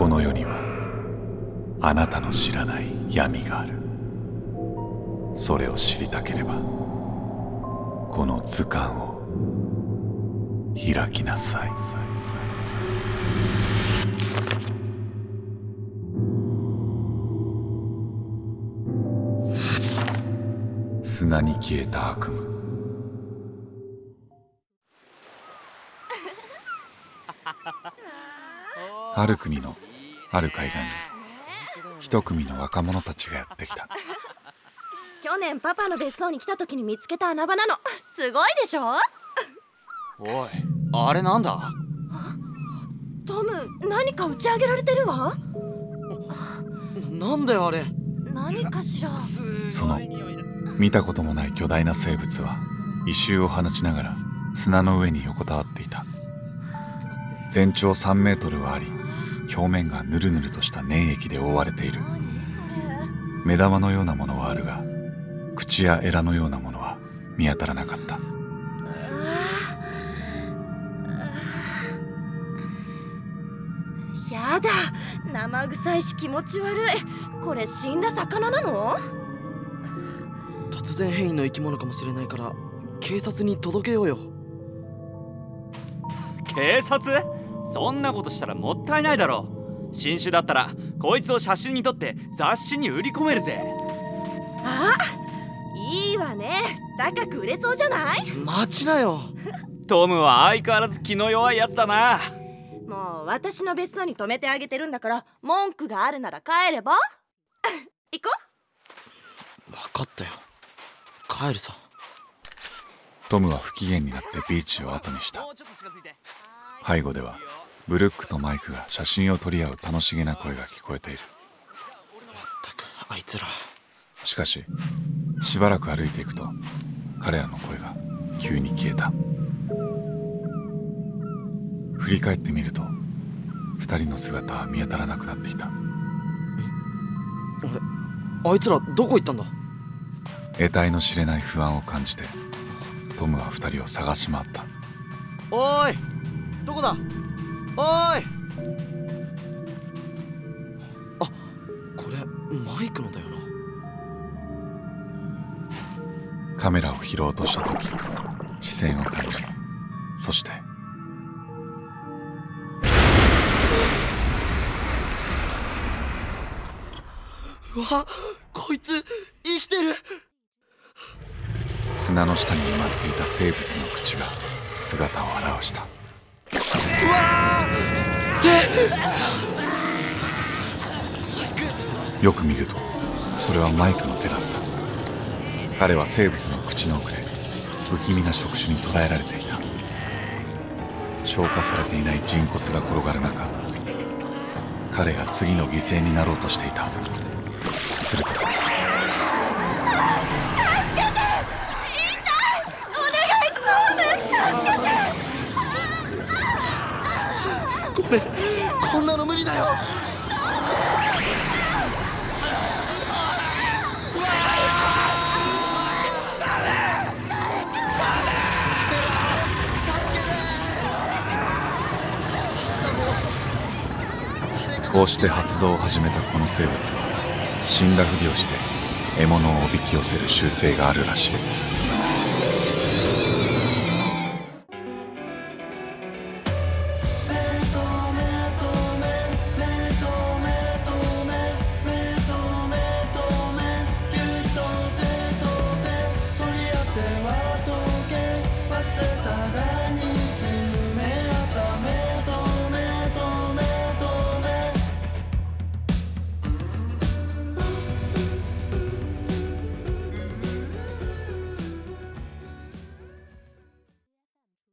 この世にはあなたの知らない闇がある。それを知りたければこの図鑑を開きなさい。砂に消えた悪夢。ある国のある海岸に一組の若者たちがやってきた。去年パパの別荘に来た時に見つけた穴場なの。すごいでしょ？おいあれなんだ？トム何か打ち上げられてるわ？なんだよあれ。何かしら？その見たこともない巨大な生物は異臭を放ちながら砂の上に横たわっていた。全長3メートルはあり表面がぬるぬるとした粘液で覆われている。目玉のようなものはあるが口やエラのようなものは見当たらなかった。やだ。生臭いし気持ち悪い。これ死んだ魚なの？突然変異の生き物かもしれないから警察に届けようよ。警察？そんなことしたらもったいないだろ新種だったらこいつを写真に撮って雑誌に売り込めるぜ。あいいわね。高く売れそうじゃない？待ちなよ。トムは相変わらず気の弱いやつだな。もう私の別荘に泊めてあげてるんだから文句があるなら帰れば？行こ分かったよ。帰るさ。トムは不機嫌になってビーチを後にした。背後ではブルックとマイクが写真を撮り合う楽しげな声が聞こえている。ったくあいつら。しかししばらく歩いていくと彼らの声が急に消えた。振り返ってみると二人の姿は見当たらなくなっていた。あれあいつらどこ行ったんだ？得体の知れない不安を感じてトムは二人を探し回った。おーいどこだ？おーい。あこれマイクのだよな。カメラを拾おうとした時視線を感じそしてうわこいつ生きてる。砂の下に埋まっていた生物の口が姿を現したよく見るとそれはマイクの手だった。彼は生物の口の奥で不気味な触手に捕らえられていた。消化されていない人骨が転がる中彼が次の犠牲になろうとしていた。するとこんなの無理だよ。こうして発動を始めたこの生物。は死んだふりをして獲物をおびき寄せる習性があるらしい。忘れた